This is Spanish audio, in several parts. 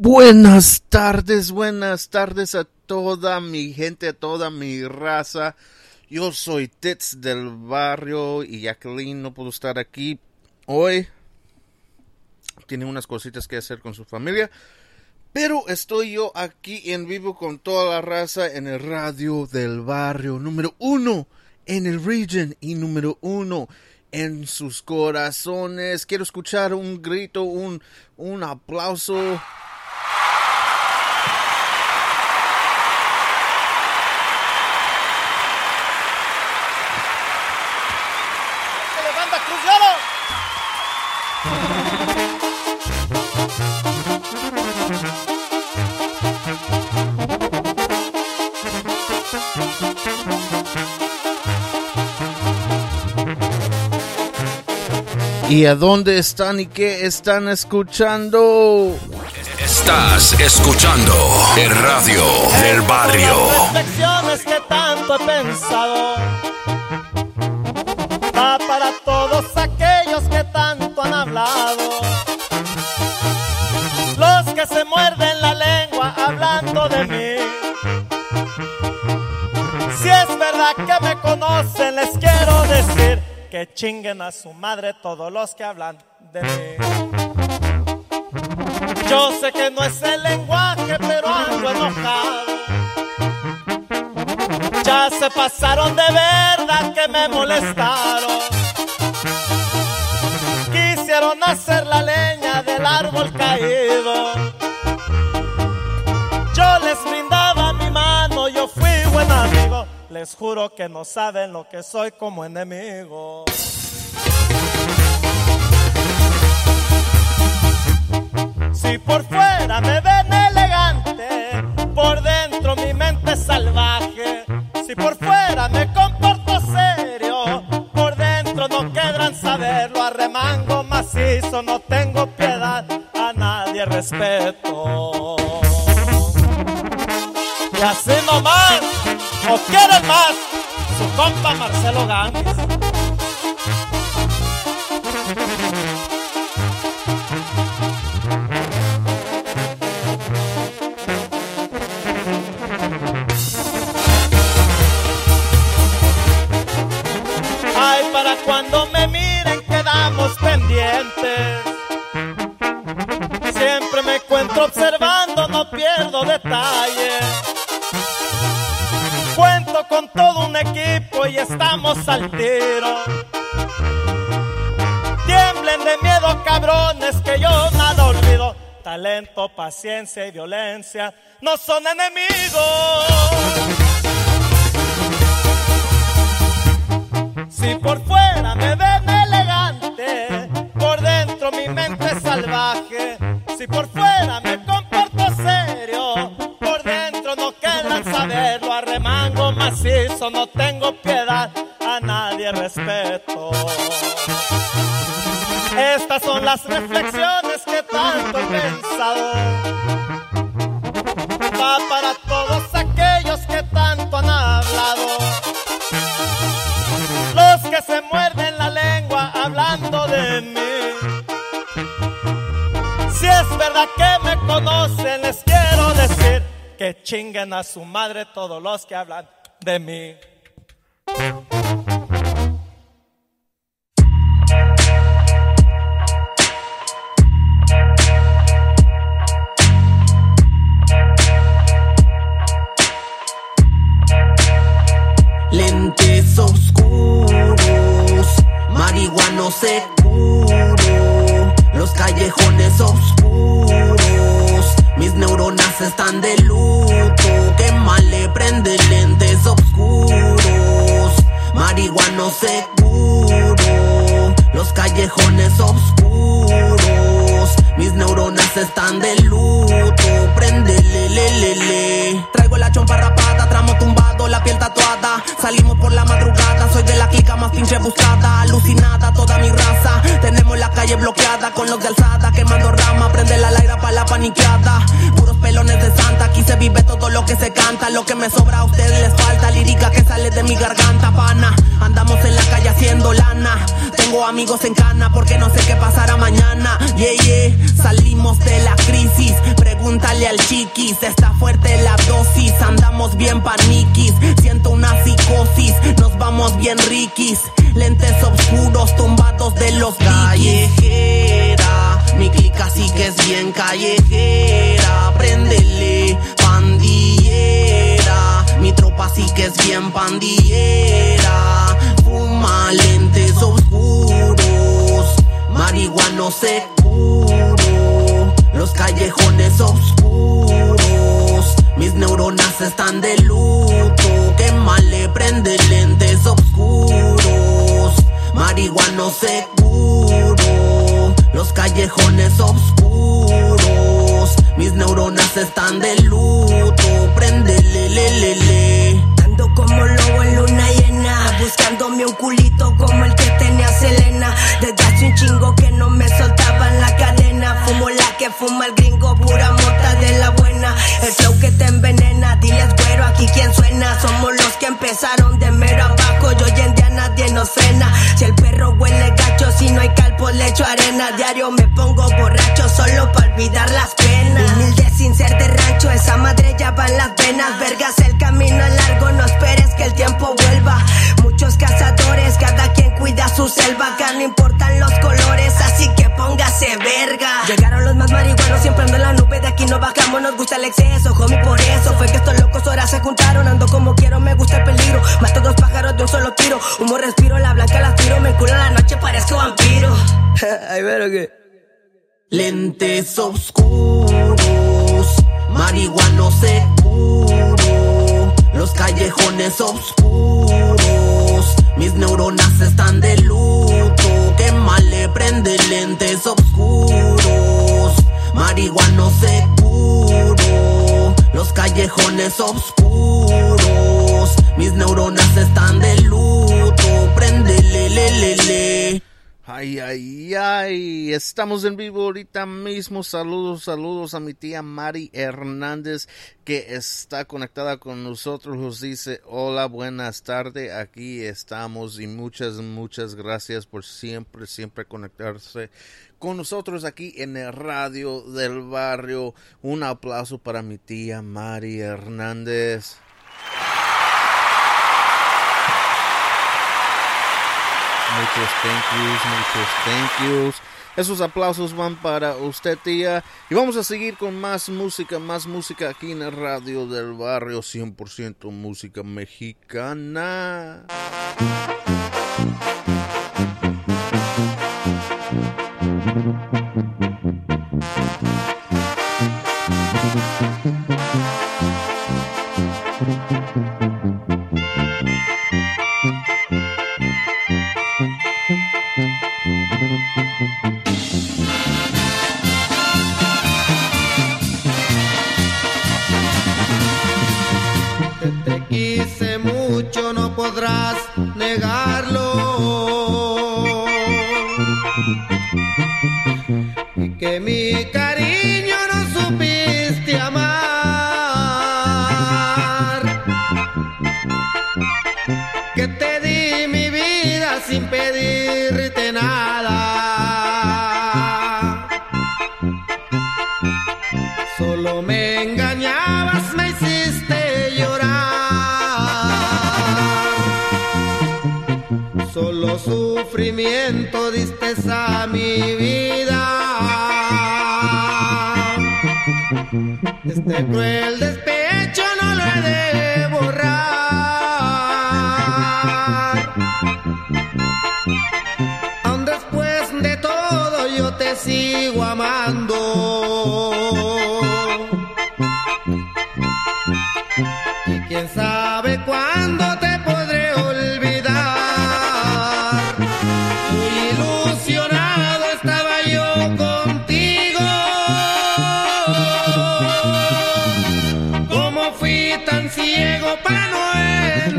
Buenas tardes, buenas tardes a toda mi gente, a toda mi raza. Yo soy Tits del barrio y Jacqueline no pudo estar aquí hoy. Tiene unas cositas que hacer con su familia. Pero estoy yo aquí en vivo con toda la raza en el radio del barrio número uno en el region y número uno en sus corazones. Quiero escuchar un grito, un, un aplauso. ¿Y a dónde están y qué están escuchando? Estás escuchando el radio del barrio. Reflexiones que tanto he pensado. Va para todos aquellos que tanto han hablado. Los que se muerden la lengua hablando de mí. Si es verdad que me conocen, les que chinguen a su madre todos los que hablan de mí. Yo sé que no es el lenguaje, pero ando enojado. Ya se pasaron de verdad que me molestaron. Quisieron hacer la leña del árbol caído. Juro que no saben lo que soy como enemigo. Si por fuera me ven elegante, por dentro mi mente es salvaje. Si por fuera me comporto serio, por dentro no querrán saberlo. Arremango macizo, no tengo piedad, a nadie respeto. Y así compa Marcelo Gámez. Y estamos al tiro. Tiemblen de miedo, cabrones, que yo nada olvido. Talento, paciencia y violencia no son enemigos. Si por fuera me ven elegante, por dentro mi mente es salvaje. Si por fuera me comporto serio, por dentro no querrán saberlo. Arremango macizo, no tengo las reflexiones que tanto he pensado. Va para todos aquellos que tanto han hablado los que se muerden la lengua hablando de mí. Si es verdad que me conocen, les quiero decir que chinguen a su madre todos los que hablan de mí. Marihuano seguro, los callejones oscuros, mis neuronas están de luto, que mal le prende lentes oscuros, marihuano seguro, los callejones oscuros, mis neuronas están de luto. Prendele, le, le, le. Traigo la chompa rapada, tramo tumbado, la piel tatuada. Salimos por la madrugada, soy de la clica más pinche buscada. Alucinada toda mi raza. Tenemos la calle bloqueada con los de alzada, quemando rama. Prende la laira pa' la paniqueada. Puros pelones de santa, aquí se vive todo lo que se canta. Lo que me sobra a ustedes les falta, lírica que sale de mi garganta, pana. Andamos en la calle haciendo lana. Tengo amigos en cana porque no sé qué pasará mañana. Yeah, yeah. Salimos de la crisis. Pregúntale al chiquis. Está fuerte la dosis. Andamos bien paniquis. Siento una psicosis. Nos vamos bien riquis. Lentes oscuros tumbados de los callejera. Mi clica sí que es bien callejera. Préndele, pandillera. Mi tropa sí que es bien pandillera. Fuma lentes oscuros. Marihuano seguro. Los callejones oscuros. Mis neuronas están de luto. Que mal le prende lentes oscuros. Marihuano seguro. Los callejones oscuros. Mis neuronas están de luto. Prendele, le, le, como lobo en luna buscándome un culito como el que tenía Selena. Desde hace un chingo que no me soltaban la cadena. Fumo la que fuma el gringo, pura mota de la buena. El flow que te envenena, diles güero, aquí quien suena. Somos los que empezaron de mero abajo, y hoy en día nadie nos frena. Si el perro huele gacho, si no hay calpo, le echo arena. Diario me pongo borracho solo para olvidar las penas. Humilde sin ser de rancho, esa madre ya va en las venas. Vergas, el camino es largo, no esperes que el tiempo vuelva. Muchos cazadores, cada quien cuida su selva. Acá no importan los colores, así que póngase verga. Llegaron los más marihuanos, siempre ando en la nube. De aquí no bajamos, nos gusta el exceso, homie. Por eso fue que estos locos ahora se juntaron. Ando como quiero, me gusta el peligro. Mato dos pájaros de un solo tiro. Humo respiro, la blanca la tiro. Me enculo en la noche, parezco vampiro. Ay, pero que. Lentes oscuros, marihuano seguro, los callejones oscuros, mis neuronas están de luto, que mal le prende lentes oscuros, marihuano seguro, los callejones oscuros, mis neuronas están de luto, prendele, le, le, le. Ay, ay, ay, estamos en vivo ahorita mismo. Saludos, saludos a mi tía Mari Hernández que está conectada con nosotros. Nos dice, hola, buenas tardes, aquí estamos y muchas, muchas gracias por siempre, siempre conectarse con nosotros aquí en el radio del barrio. Un aplauso para mi tía Mari Hernández. Muchos thank yous, muchos thank yous. Esos aplausos van para usted, tía. Y vamos a seguir con más música, más música aquí en radio del barrio. 100% música mexicana.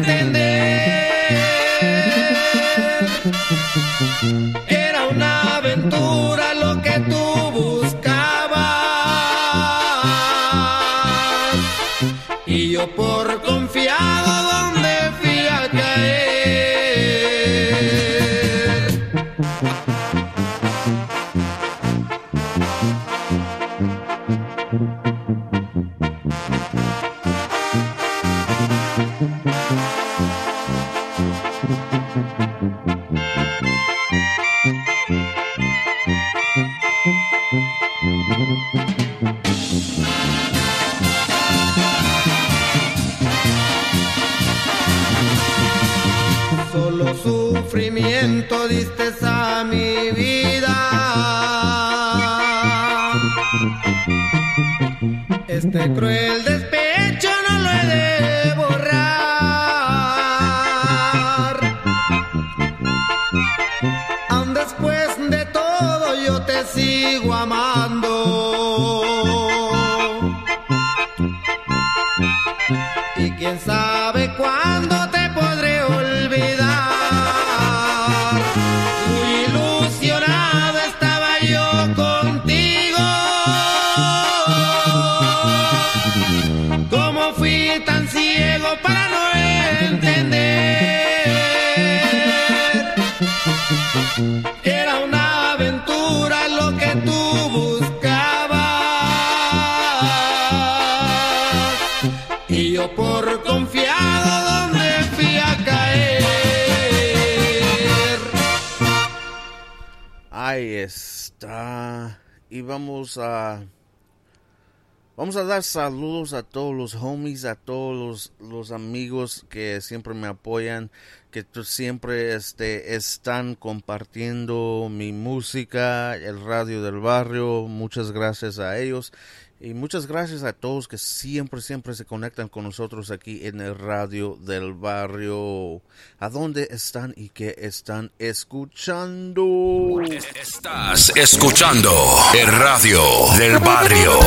No Ahí está. Y vamos a. Vamos a dar saludos a todos los homies, a todos los, amigos que siempre me apoyan, que siempre este, están compartiendo mi música, el radio del barrio. Muchas gracias a ellos. Y muchas gracias a todos que siempre, siempre se conectan con nosotros aquí en el radio del barrio. ¿A dónde están y qué están escuchando? Estás escuchando el radio del barrio.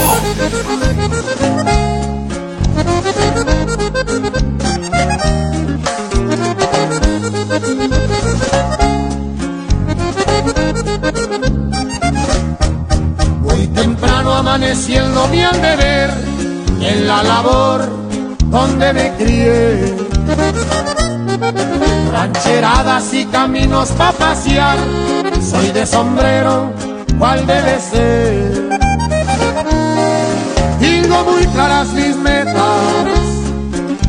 Amaneciendo mi deber en la labor donde me crié. Rancheradas y caminos pa' pasear, soy de sombrero, cual debe ser. Tengo muy claras mis metas,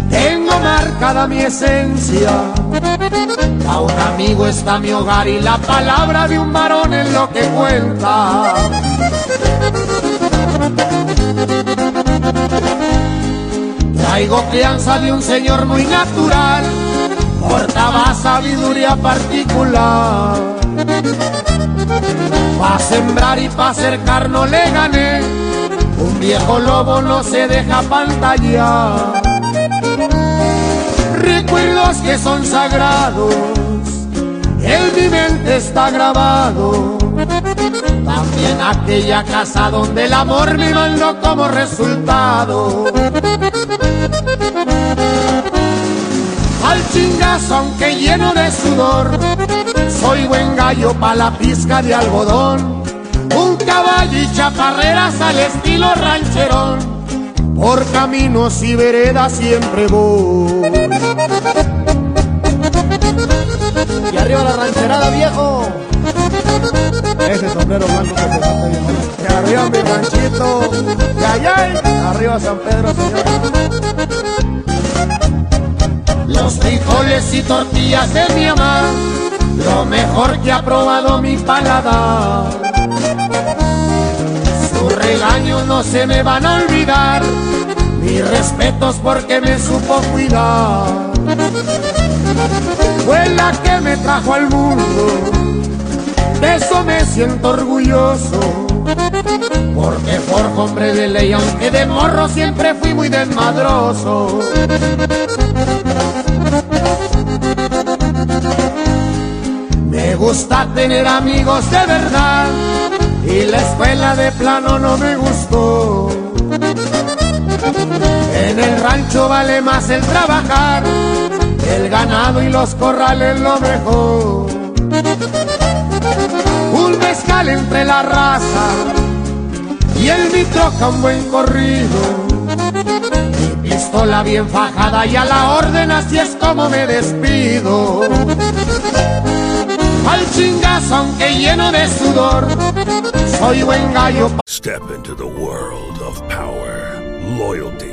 tengo marcada mi esencia. A un amigo está mi hogar y la palabra de un varón es lo que cuenta. Traigo crianza de un señor muy natural, portaba sabiduría particular. Pa' sembrar y pa' cercar no le gané, un viejo lobo no se deja pantallar. Recuerdos que son sagrados, en mi mente está grabado. También aquella casa donde el amor me mandó como resultado. Al chingazo, aunque lleno de sudor, soy buen gallo pa' la pizca de algodón. Un caballo y chaparreras al estilo rancherón. Por caminos y veredas siempre voy. Y arriba la rancherada, viejo. Ese sombrero blanco que se está bien. Arriba mi ranchito. Y allá, arriba San Pedro, señor. Los frijoles y tortillas de mi mamá, lo mejor que ha probado mi paladar. Sus regaños no se me van a olvidar, mis respetos porque me supo cuidar. Fue la que me trajo al mundo, de eso me siento orgulloso. Porque forjo hombre de ley, aunque de morro siempre fui muy desmadroso. Me gusta tener amigos de verdad y la escuela de plano no me gustó. En el rancho vale más el trabajar, el ganado y los corrales lo mejor. Un mezcal entre la raza y el mi troca un buen corrido. Mi pistola bien fajada y a la orden así es como me despido. Al chingazo aunque lleno de sudor, soy buen gallo. Step into the world of power, loyalty,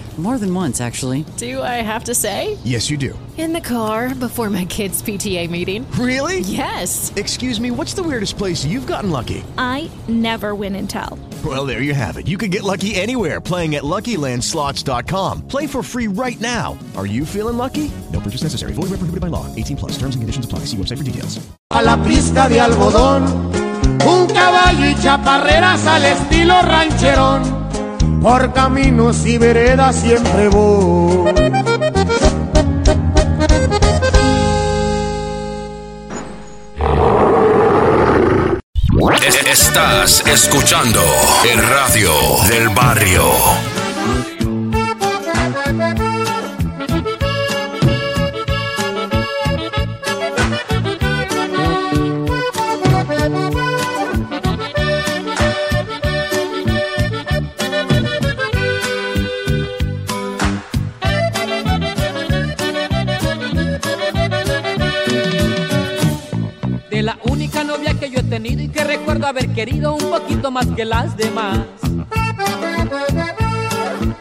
More than once, actually. Do I have to say? Yes, you do. In the car before my kids' PTA meeting. Really? Yes. Excuse me, what's the weirdest place you've gotten lucky? I never win and tell. Well, there you have it. You can get lucky anywhere playing at LuckyLandSlots.com. Play for free right now. Are you feeling lucky? No purchase necessary. Void where prohibited by law. 18 plus. Terms and conditions apply. See website for details. A la pista de algodón, un caballo y chaparreras al estilo rancherón. Por caminos y veredas siempre voy. Es- Estás escuchando el radio del barrio. Y que recuerdo haber querido un poquito más que las demás.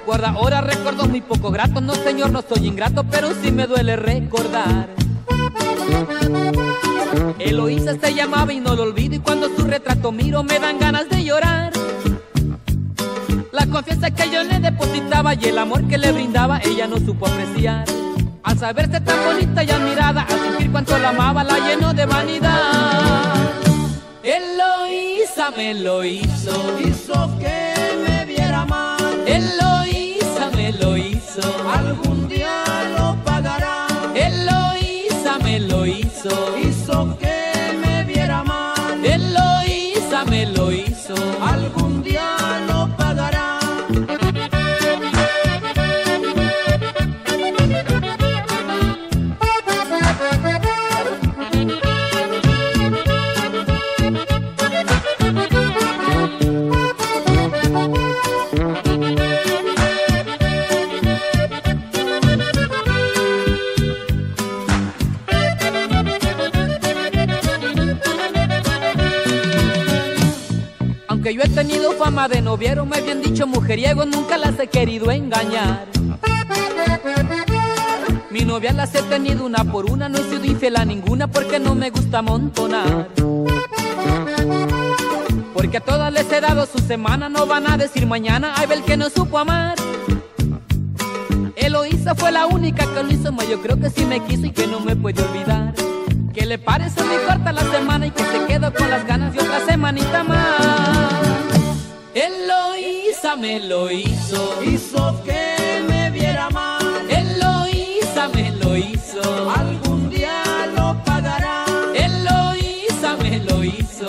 Guarda, ahora recuerdo muy poco grato, no señor, no soy ingrato, pero sí me duele recordar. Eloísa se llamaba y no lo olvido y cuando su retrato miro me dan ganas de llorar. La confianza que yo le depositaba y el amor que le brindaba ella no supo apreciar. Al saberse tan bonita y admirada, al sentir cuánto la amaba, la llenó de vanidad. Eloísa me lo hizo, hizo que me viera mal. Eloísa me lo hizo, algún día lo pagará. Eloísa me lo hizo, hizo que me viera mal. Eloísa me lo hizo, algún yo he tenido fama de noviero, me habían dicho mujeriego, nunca las he querido engañar. Mi novia las he tenido una por una, no he sido infiel a ninguna porque no me gusta amontonar. Porque a todas les he dado su semana, no van a decir mañana, ay, el que no supo amar. Eloísa fue la única que lo hizo, ma, yo creo que sí me quiso y que no me puede olvidar. Que le parece muy corta la semana y que se quedó con las ganas de otra semanita más. Me lo hizo, hizo que me viera mal. Eloísa me lo hizo, algún día lo pagará. Eloísa me lo hizo,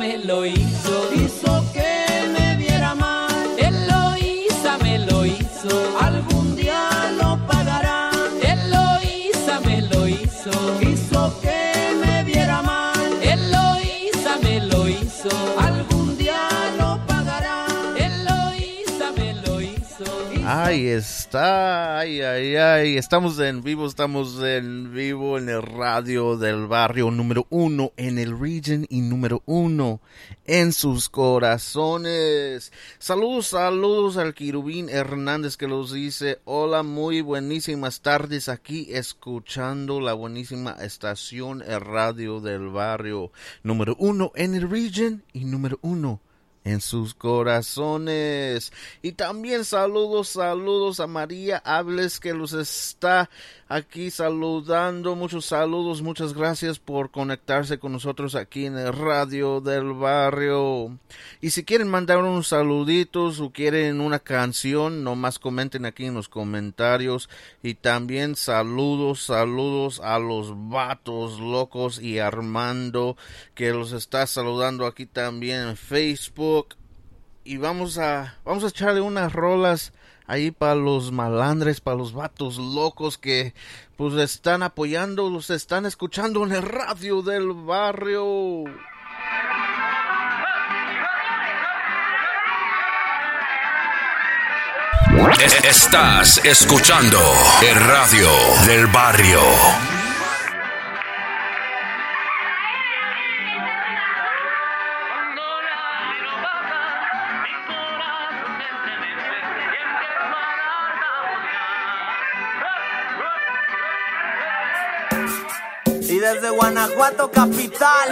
me lo hizo. Hizo que me viera mal. Eloísa me lo hizo. Algún día lo pagará. Eloísa me lo hizo. Hizo que me viera mal. Eloísa me lo hizo. Algún día lo pagará. Eloísa me lo hizo. Ay, es ay, ay, ay, estamos en vivo, estamos en vivo en el radio del barrio número uno, en el region y número uno, en sus corazones. Saludos, saludos al Quirubín Hernández que los dice, hola, muy buenísimas tardes aquí escuchando la buenísima estación el radio del barrio número uno en el region y número uno en sus corazones. Y también saludos, saludos a María Hables que los está aquí saludando. Muchos saludos, muchas gracias por conectarse con nosotros aquí en el radio del barrio. Y si quieren mandar unos saluditos o quieren una canción, nomás comenten aquí en los comentarios. Y también saludos, saludos a los vatos locos y Armando que los está saludando aquí también en Facebook y vamos a vamos a echarle unas rolas ahí para los malandres, para los vatos locos que pues están apoyando, los están escuchando en el radio del barrio. Estás escuchando el radio del barrio. Y desde Guanajuato capital,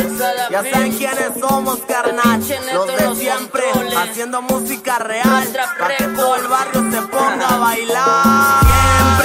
ya saben quiénes somos, carnal. Los de siempre, haciendo música real, para que todo el barrio se ponga a bailar.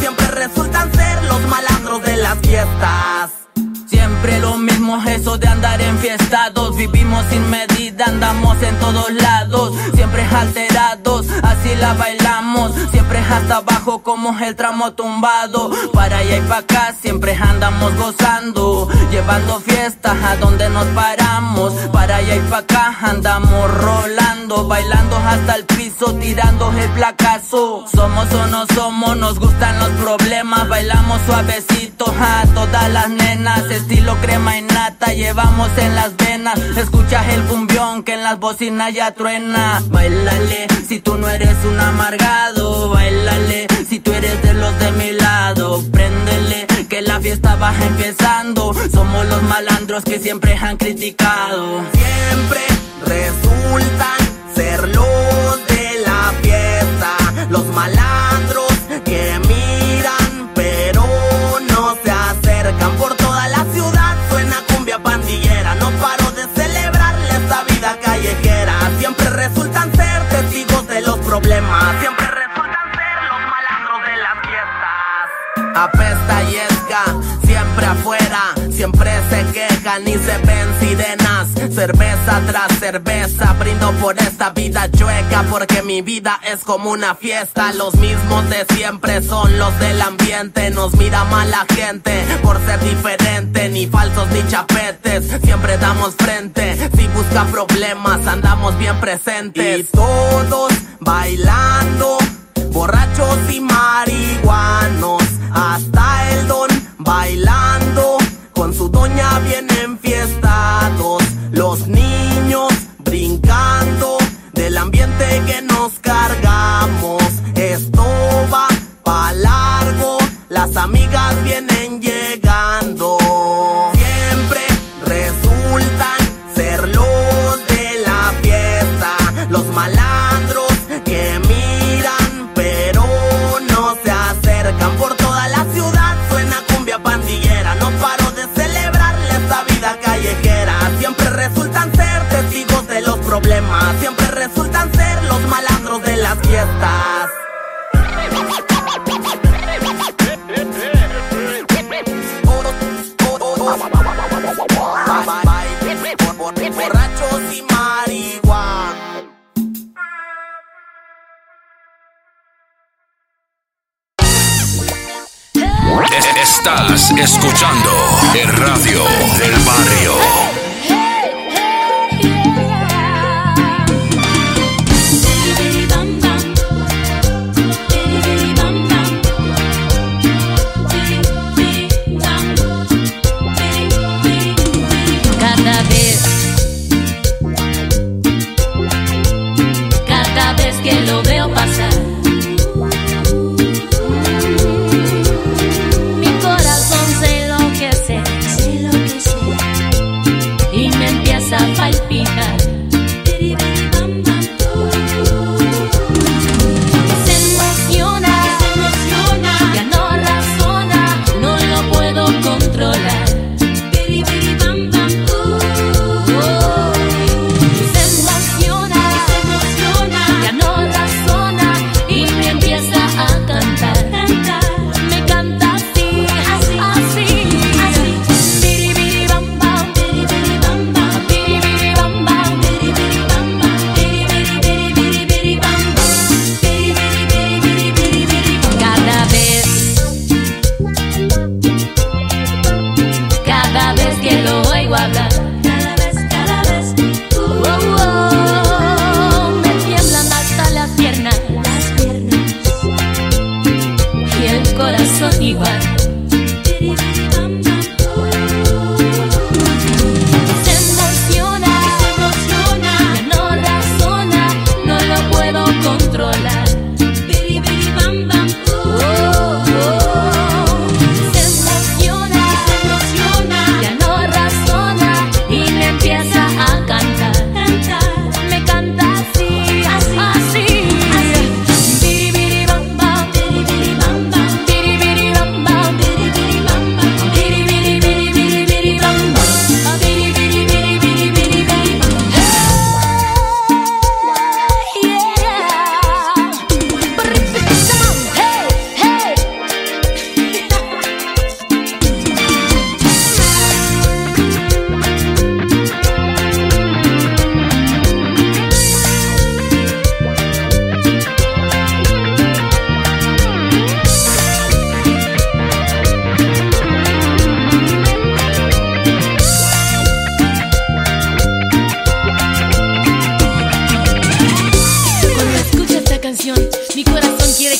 Siempre resultan ser los malandros de las fiestas. Siempre lo mismo eso de andar enfiestados Vivimos sin medida, andamos en todos lados. Siempre alterados, así la bailamos. Siempre hasta abajo como el tramo tumbado. Para allá y para acá siempre andamos gozando. Llevando fiestas a donde nos paramos. Para allá y para acá andamos rolando. Bailando hasta el piso, tirando el placazo. Somos o no somos, nos gustan los problemas. Bailamos suavecito a todas las nenas. Estilo crema y nata llevamos en las venas. Escuchas el cumbión que en las bocinas ya truena. Bailale si tú no un amargado Bailale si tú eres de los de mi lado Préndele que la fiesta va empezando Somos los malandros que siempre han criticado. Siempre resultan ser los problemas, siempre resultan ser los malandros de las fiestas. Apesta y esca, siempre afuera, siempre se quejan y se ven. Cerveza tras cerveza, brindo por esta vida chueca, porque mi vida es como una fiesta. Los mismos de siempre son los del ambiente, nos mira mal la gente por ser diferente, ni falsos ni chapetes, siempre damos frente. Si busca problemas, andamos bien presentes. Y todos bailando, borrachos y marihuanos, hasta el don bailando, con su doña bien enfiestados, los niños brincando del ambiente que nos cargamos. Esto va pa' largo, las amigas vienen problemas, siempre resultan ser los malandros de las fiestas. Borrachos y marihuana. Estás escuchando el radio del barrio.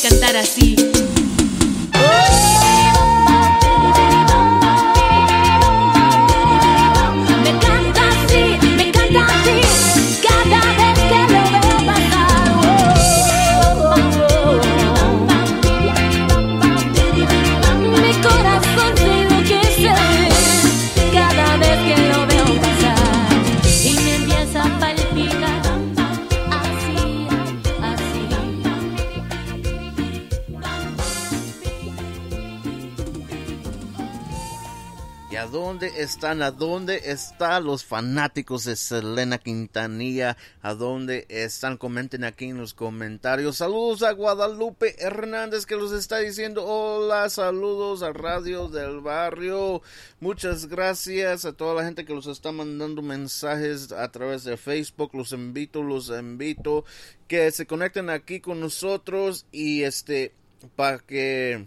cantar así. Están? ¿A dónde están los fanáticos de Selena Quintanilla? ¿A dónde están? Comenten aquí en los comentarios. Saludos a Guadalupe Hernández que los está diciendo hola. Saludos a Radio del Barrio. Muchas gracias a toda la gente que los está mandando mensajes a través de Facebook. Los invito, los invito que se conecten aquí con nosotros y este para que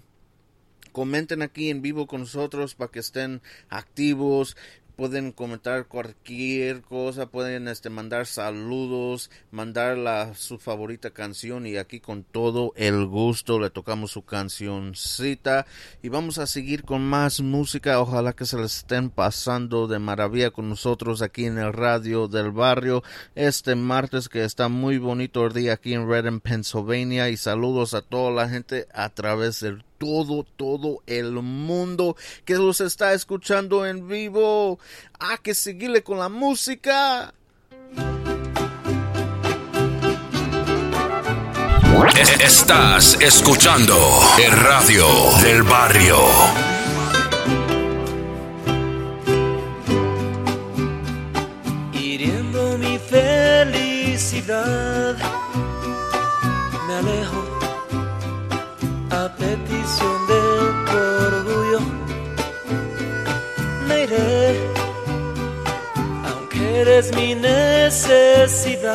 comenten aquí en vivo con nosotros para que estén activos pueden comentar cualquier cosa pueden este mandar saludos mandar la su favorita canción y aquí con todo el gusto le tocamos su cancioncita. Y vamos a seguir con más música ojalá que se les estén pasando de maravilla con nosotros aquí en el radio del barrio. Este martes que está muy bonito el día aquí en Redden Pennsylvania y saludos a toda la gente a través del todo, todo el mundo que los está escuchando en vivo. Hay que seguirle con la música. Es- Estás escuchando el radio del barrio. hiriendo mi felicidad. Me alejo eres mi necesidad.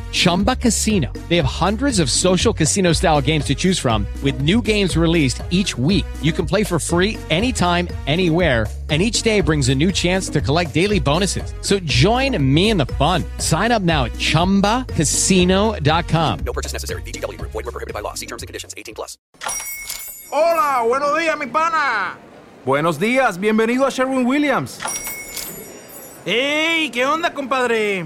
Chumba Casino. They have hundreds of social casino style games to choose from, with new games released each week. You can play for free anytime, anywhere. And each day brings a new chance to collect daily bonuses. So join me in the fun. Sign up now at chumbacasino.com. No purchase necessary. VGW Group. Void were prohibited by law. See terms and conditions. 18 plus. Hola, buenos días, mi pana. Buenos días, bienvenido a Sherwin Williams. ¡Ey! ¿Qué onda, compadre?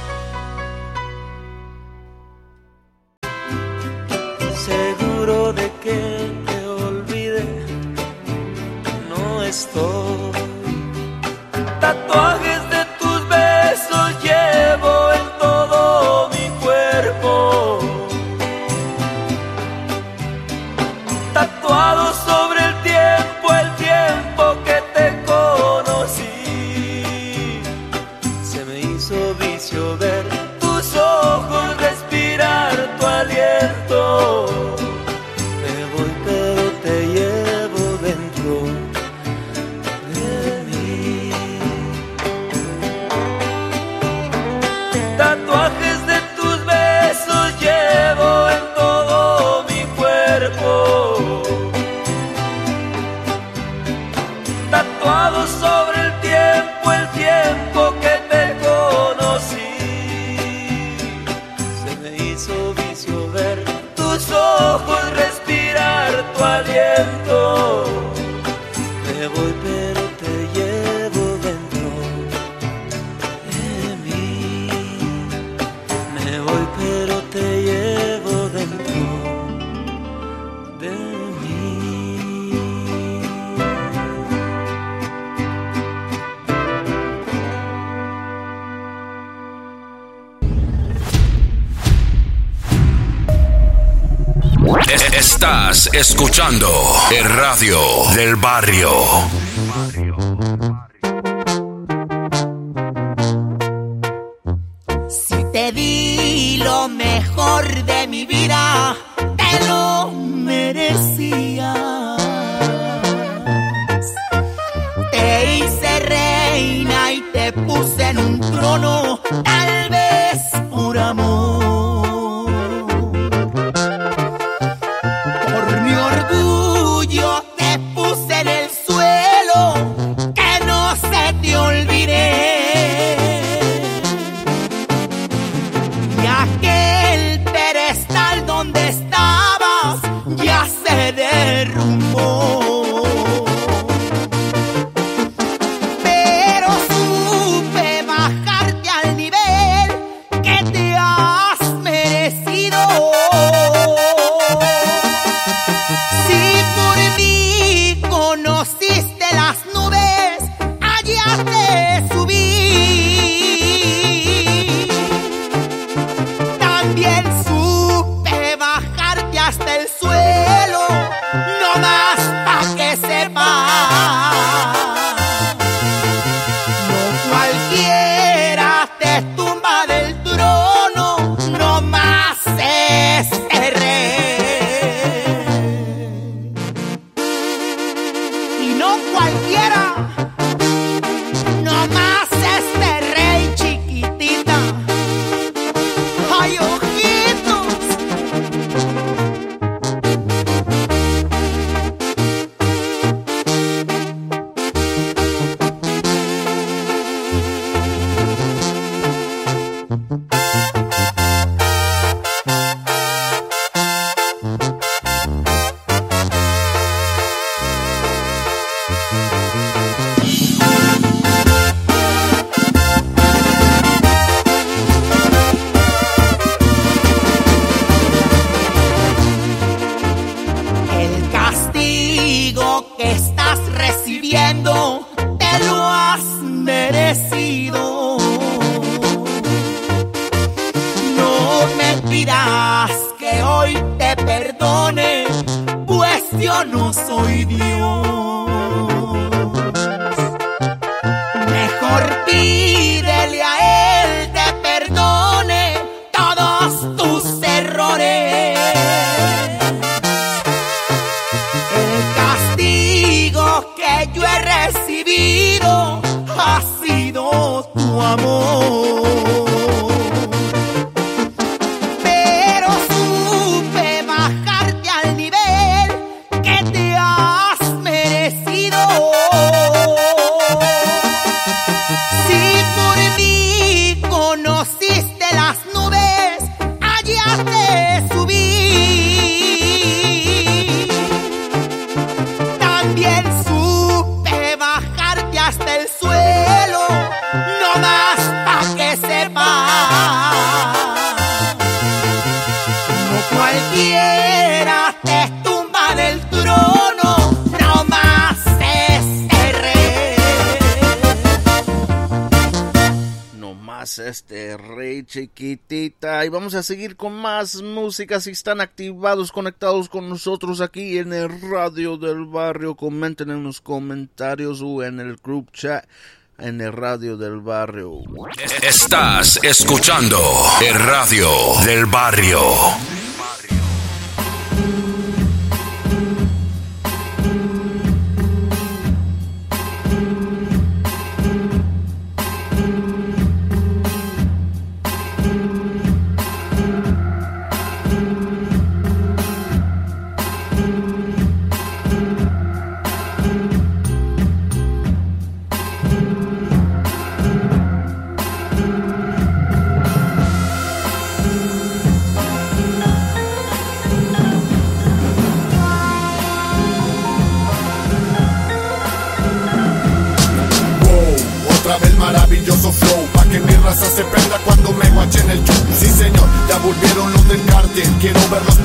Estás escuchando el radio del barrio. este rey chiquitita. Y vamos a seguir con más música. Si están activados conectados con nosotros aquí en el radio del barrio comenten en los comentarios o en el group chat en el radio del barrio. Estás escuchando el radio del barrio. Se prenda cuando me guache en el show. Sí señor, ya volvieron los del cartel Quiero verlos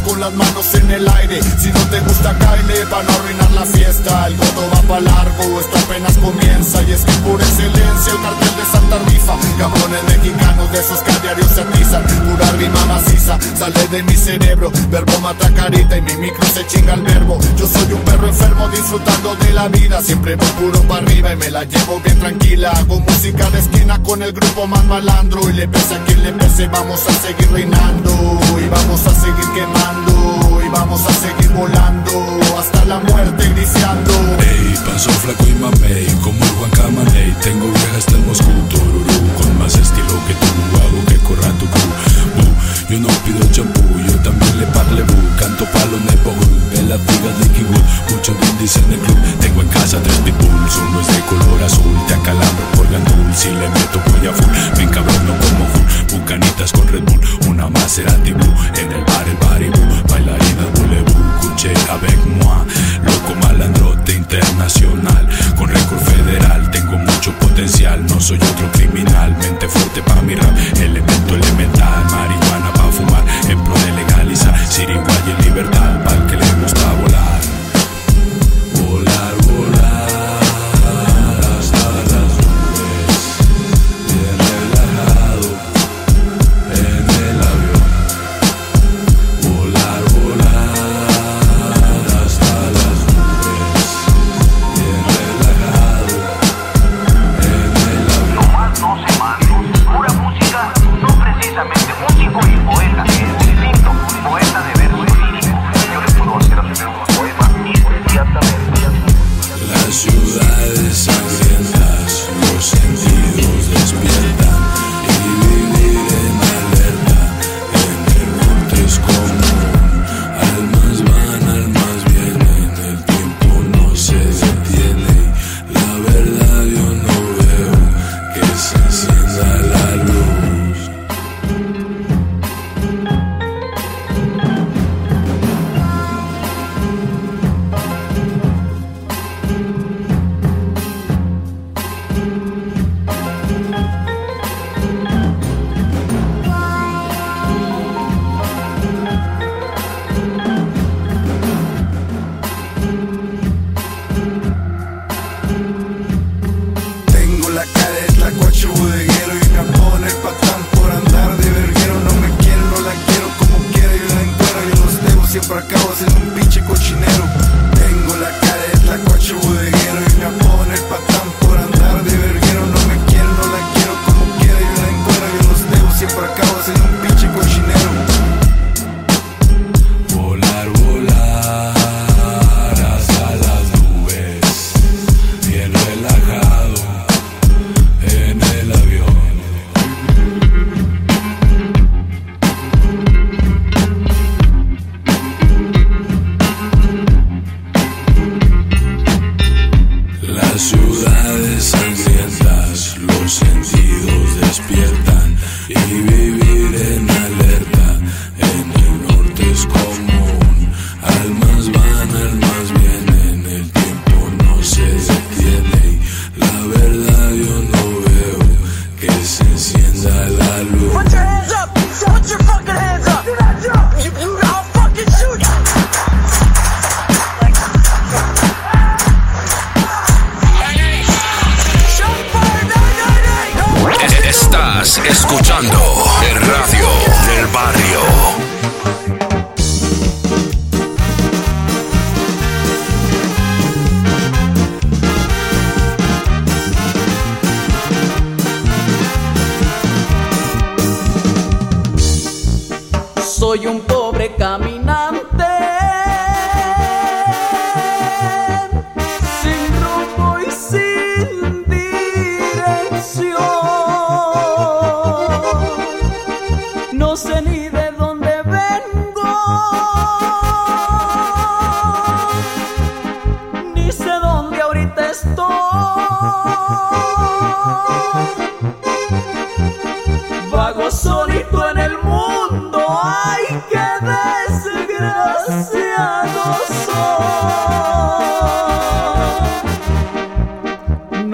con las manos en el aire. Si no te gusta caile para no arruinar la fiesta. El godo va pa' largo, esto apenas comienza. Y es que por excelencia el cartel de Santa Rifa. Cabrones mexicanos de esos que a diario se atizan. Pura rima maciza, sale de mi cerebro. Verbo mata carita y mi micro se chinga el verbo. Yo soy un perro enfermo disfrutando de la vida. Siempre voy puro para arriba y me la llevo bien tranquila. Hago música de esquina con el grupo más malandro. Y le pese a quien le pese, vamos a seguir reinando. Y vamos a seguir quemando Y vamos a seguir volando Hasta la muerte griciando Ey, panzón flaco y mamey, como el Juan Camaney. Tengo vieja hasta el Moscú, tururú Con más estilo que tú, hago que corra tu Bu, Yo no pido champú, yo también le parle bu. Canto palo neighborhood, en la viga de Kingwood Mucho brindis en el club, tengo en casa tres pitbulls Uno es de color azul, te acalambro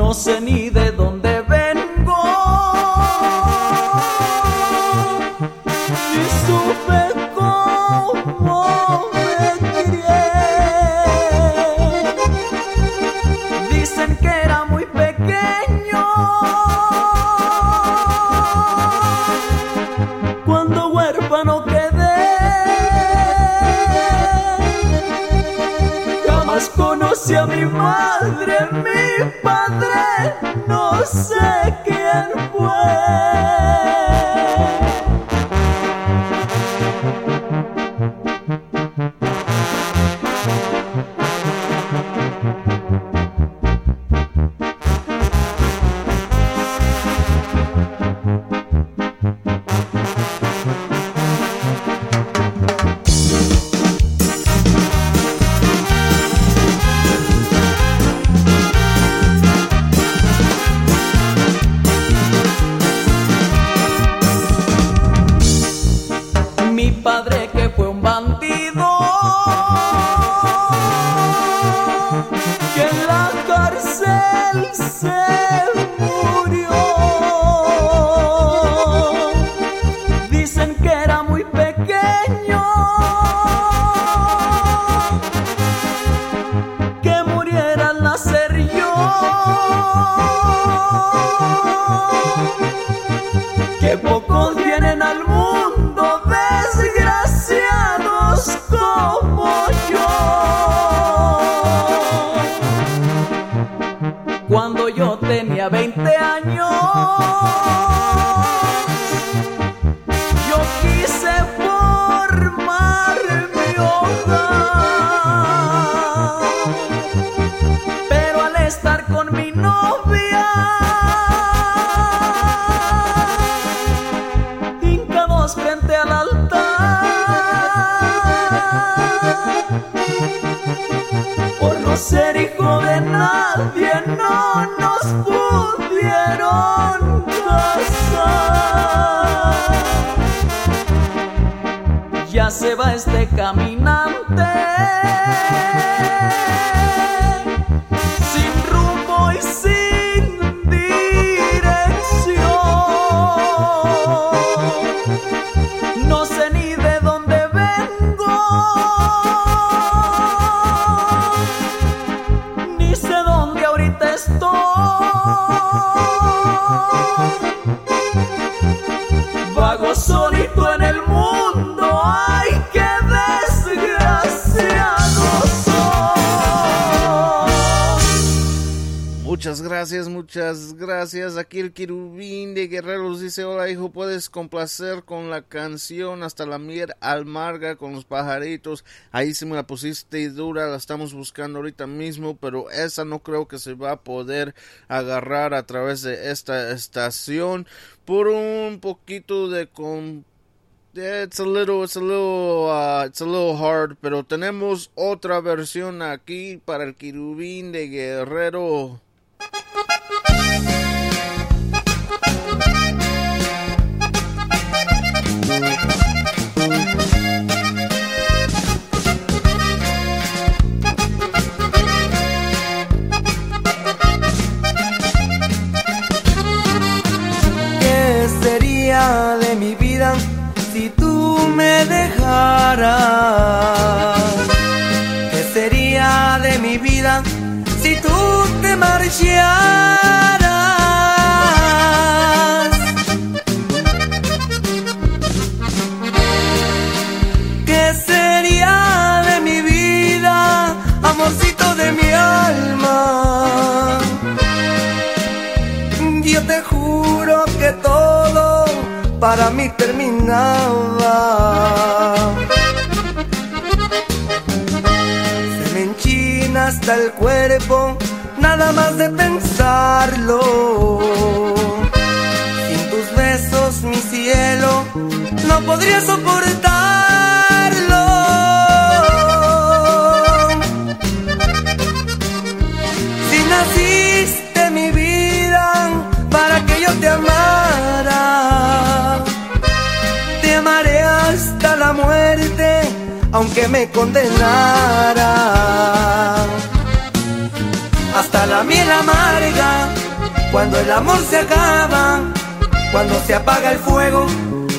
No sé ni nadie, no nos pudieron casar. Ya se va este caminante gracias. Aquí el querubín de Guerreros dice, hola hijo, puedes complacer con la canción hasta la miel almarga con los pajaritos. Ahí sí me la pusiste dura, la estamos buscando ahorita mismo, pero esa no creo que se va a poder agarrar a través de esta estación por un poquito de con Yeah, it's a little, it's a little, uh, it's a little hard, pero tenemos otra versión aquí para el querubín de Guerrero. Dejaras? ¿Qué sería de mi vida si tú te marcharas? ¿Qué sería de mi vida, amorcito de mi alma? Yo te juro que todo para mí terminaba. El cuerpo, nada más de pensarlo. Sin tus besos, mi cielo, no podría soportarlo. Si naciste mi vida para que yo te amara, te amaré hasta la muerte, aunque me condenara. La miel amarga, cuando el amor se acaba, cuando se apaga el fuego,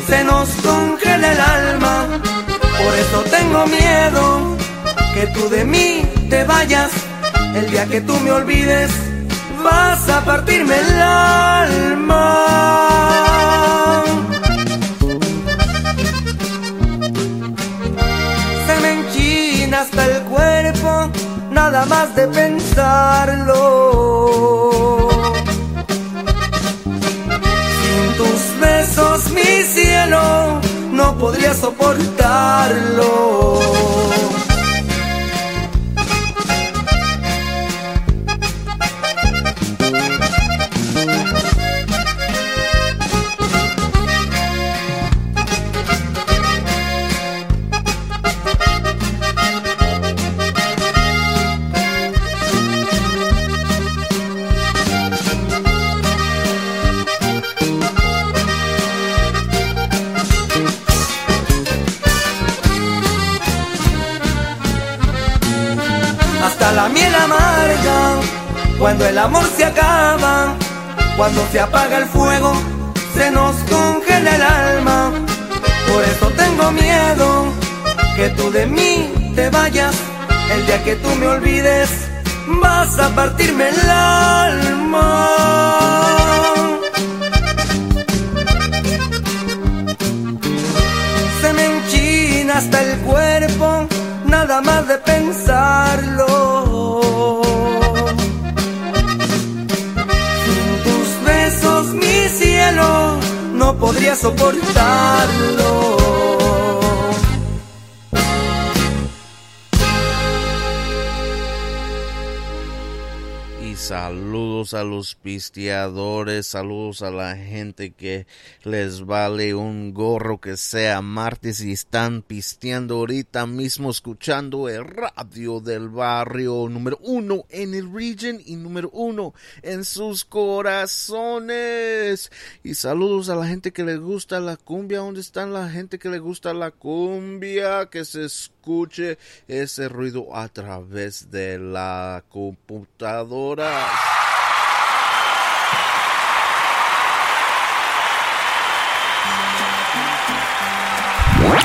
se nos congela el alma. Por eso tengo miedo que tú de mí te vayas. El día que tú me olvides, vas a partirme el alma. Nada más de pensarlo. Sin tus besos, mi cielo, no podría soportarlo. Cuando el amor se acaba, cuando se apaga el fuego, se nos congela el alma. Por eso tengo miedo que tú de mí te vayas. El día que tú me olvides, vas a partirme el alma. Se me enchina hasta el cuerpo, nada más de pensarlo. Podría soportarlo. Saludos a los pisteadores, saludos a la gente que les vale un gorro que sea martes y están pisteando ahorita mismo escuchando el radio del barrio número uno en el region y número uno en sus corazones. Y saludos a la gente que le gusta la cumbia, ¿dónde están la gente que le gusta la cumbia? Que se escuche ese ruido a través de la computadora.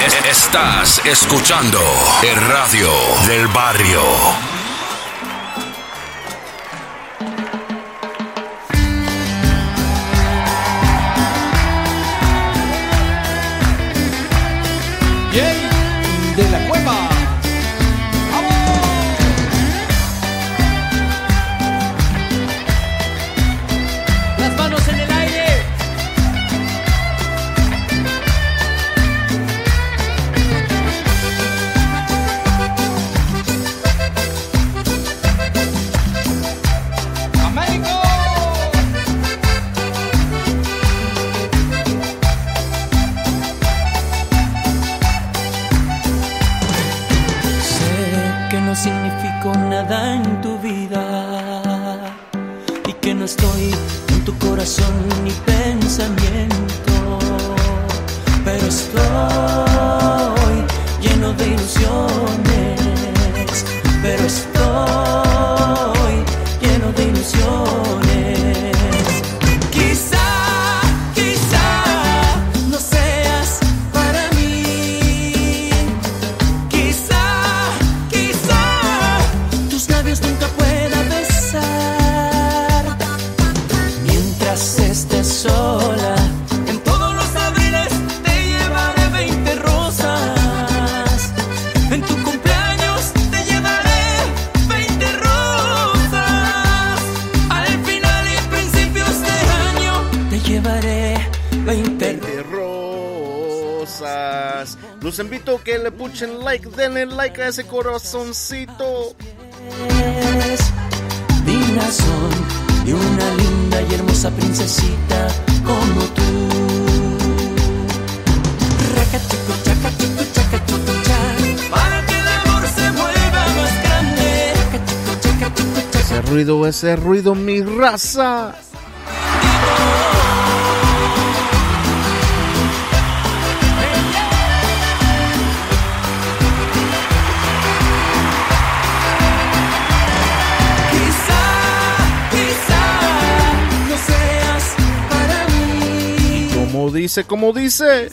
Es- Estás escuchando el radio del barrio. corazoncito. Digna son de una linda y hermosa princesita como tú. Para que el amor se vuelva más grande. Ese ruido, ese ruido, mi raza. Dice, como dice.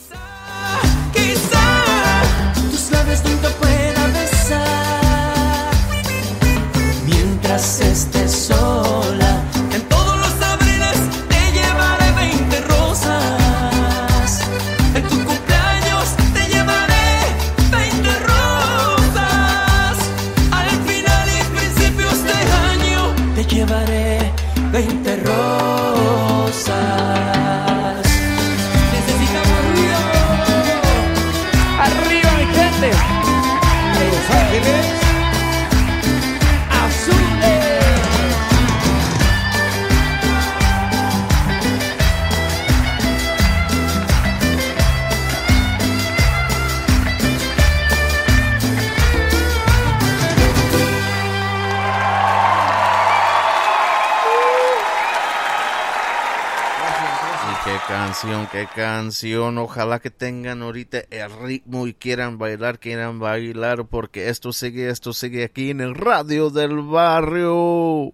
Canción. Ojalá que tengan ahorita el ritmo y quieran bailar, quieran bailar, porque esto sigue, esto sigue aquí en el radio del barrio.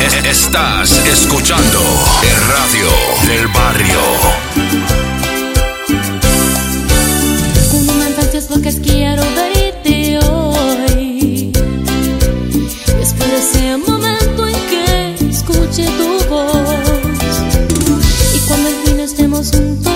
Es- Estás escuchando el radio del barrio. Quiero verte hoy. En que tu voz. Y cuando al fin estemos juntos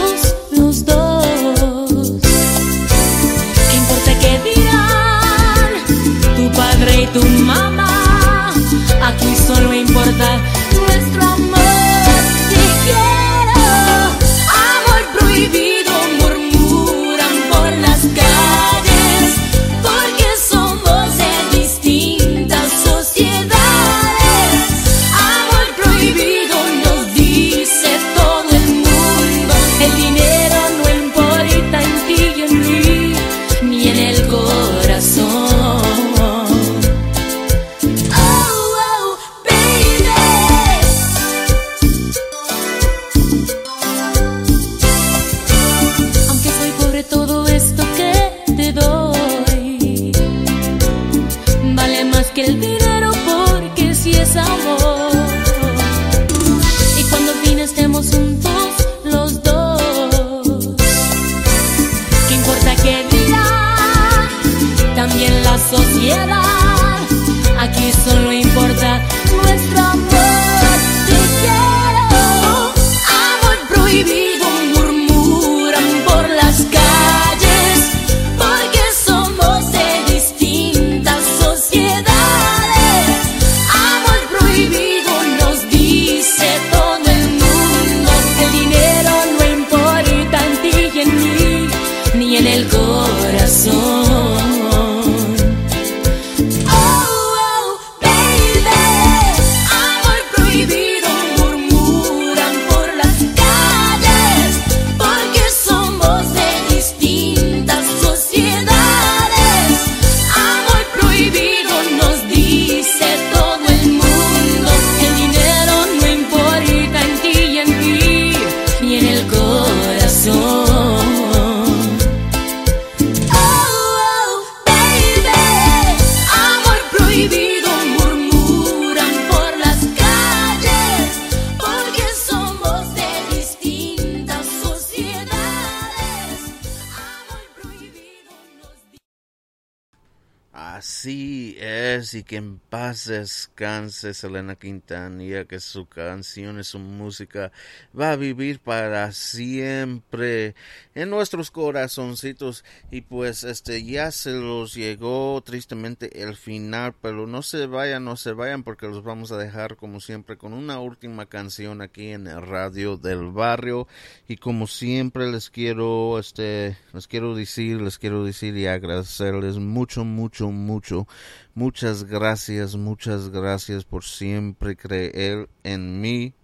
Así es, y que en paz descanse Selena Quintanilla, que su canción y su música va a vivir para siempre en nuestros corazoncitos. Y pues este ya se los llegó tristemente el final, pero no se vayan, no se vayan, porque los vamos a dejar como siempre con una última canción aquí en el radio del barrio. Y como siempre les quiero, este, les quiero decir, les quiero decir y agradecerles mucho, mucho, mucho. Muchas gracias, muchas gracias por siempre creer en mí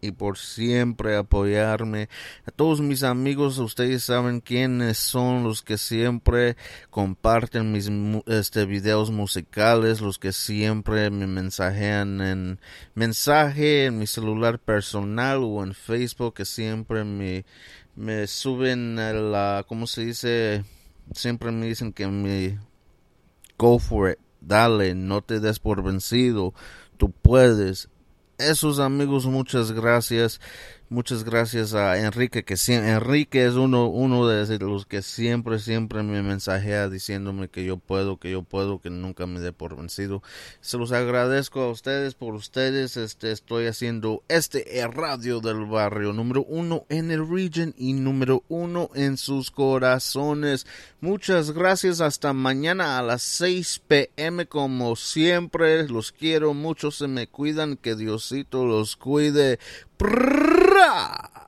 y por siempre apoyarme. A todos mis amigos, ustedes saben quiénes son los que siempre comparten mis este videos musicales, los que siempre me mensajean en mensaje en mi celular personal o en Facebook, que siempre me, me suben la, ¿cómo se dice? Siempre me dicen que me go for it, dale, no te des por vencido, tú puedes. Esos amigos, muchas gracias. Muchas gracias a Enrique, que sie- Enrique es uno, uno de los que siempre, siempre me mensajea diciéndome que yo puedo, que yo puedo, que nunca me dé por vencido. Se los agradezco a ustedes, por ustedes, este, estoy haciendo este radio del barrio, número uno en el region y número uno en sus corazones. Muchas gracias, hasta mañana a las 6 pm como siempre, los quiero mucho, se me cuidan, que Diosito los cuide. プラ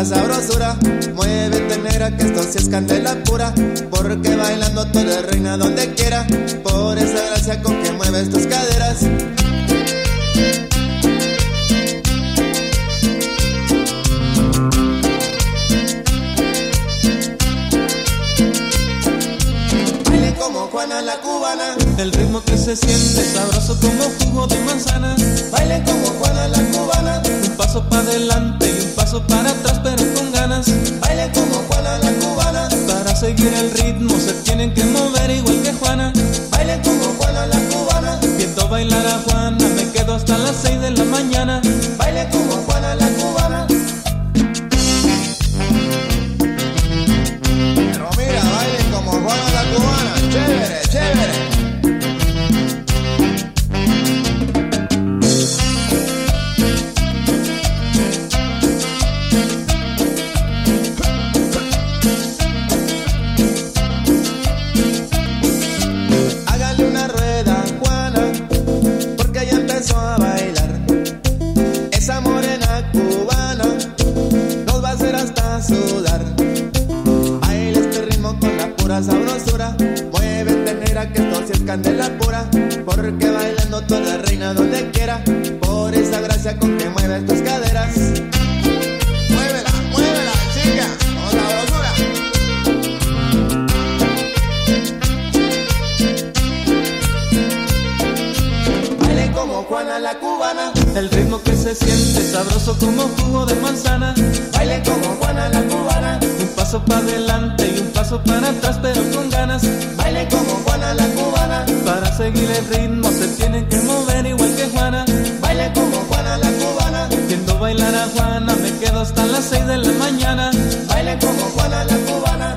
la sabrosura. Muévete negra que esto sí es candela pura. Porque bailando tú eres reina donde quiera. Por esa gracia con que mueves tus caderas. Baile como Juana la cubana. El ritmo que se siente sabroso como jugo de manzana. Baile como Juana la cubana. Un paso para adelante paso para atrás, pero con ganas. Baile como Juana la cubana. Para seguir el ritmo se tienen que mover igual que Juana. Baile como Juana la cubana. Viendo bailar a Juana, me quedo hasta las 6 de la mañana. Baile como Juana la cubana. Pero mira, baile como Juana la cubana. Chévere, chévere. Juana la cubana. El ritmo que se siente sabroso como jugo de manzana. Baile como Juana la cubana. Un paso para adelante y un paso para atrás, pero con ganas. Baile como Juana la cubana. Para seguir el ritmo se tienen que mover igual que Juana. Baile como Juana la cubana. Viendo bailar a Juana, me quedo hasta las 6 de la mañana. Baile como Juana la cubana.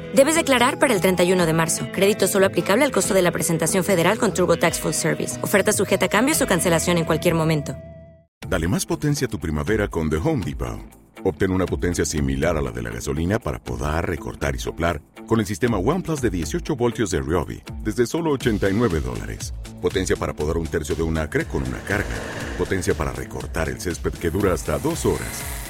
Debes declarar para el 31 de marzo. Crédito solo aplicable al costo de la presentación federal con TurboTax Full Service. Oferta sujeta a cambios o cancelación en cualquier momento. Dale más potencia a tu primavera con The Home Depot. Obtén una potencia similar a la de la gasolina para podar, recortar y soplar con el sistema OnePlus de 18 voltios de Ryobi desde solo 89 dólares. Potencia para podar un tercio de un acre con una carga. Potencia para recortar el césped que dura hasta dos horas.